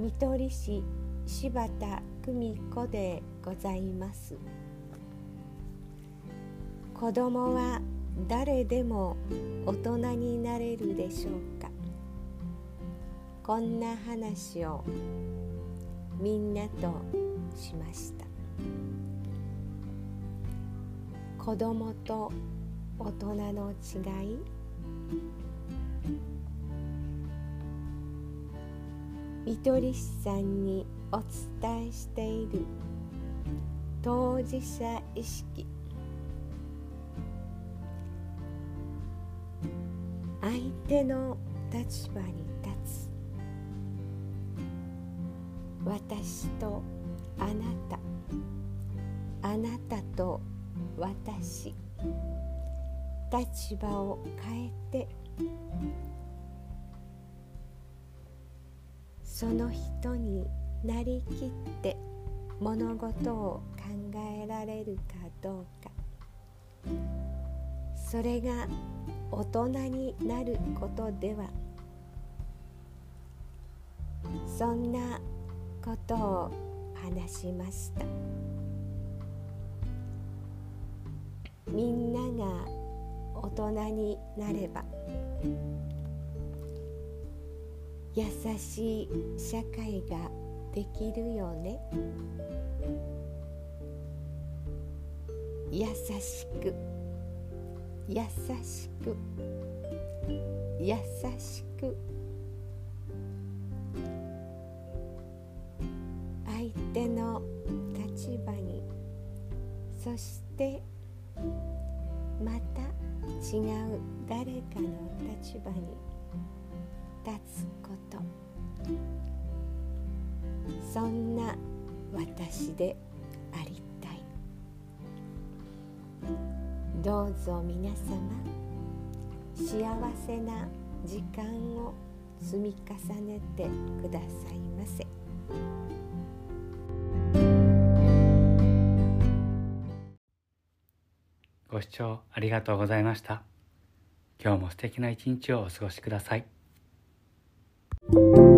見取り師柴田久美子でございます。子供は誰でも大人になれるでしょうか。こんな話をみんなとしました。子供と大人の違い？見取り師さんにお伝えしている。当事者意識。相手の立場に立つ。私とあなた。あなたと私。立場を変えて。その人になりきって物事を考えられるかどうか。それが大人になることでは。そんなことを話しました。みんなが大人になれば。優しい社会ができるよね。優しく。優しく。優しく。相手の立場に。そしてまた違う誰かの立場に。立つこと。そんな私でありたい。どうぞ皆様幸せな時間を積み重ねてくださいませ。ご視聴ありがとうございました。今日も素敵な一日をお過ごしください。Thank you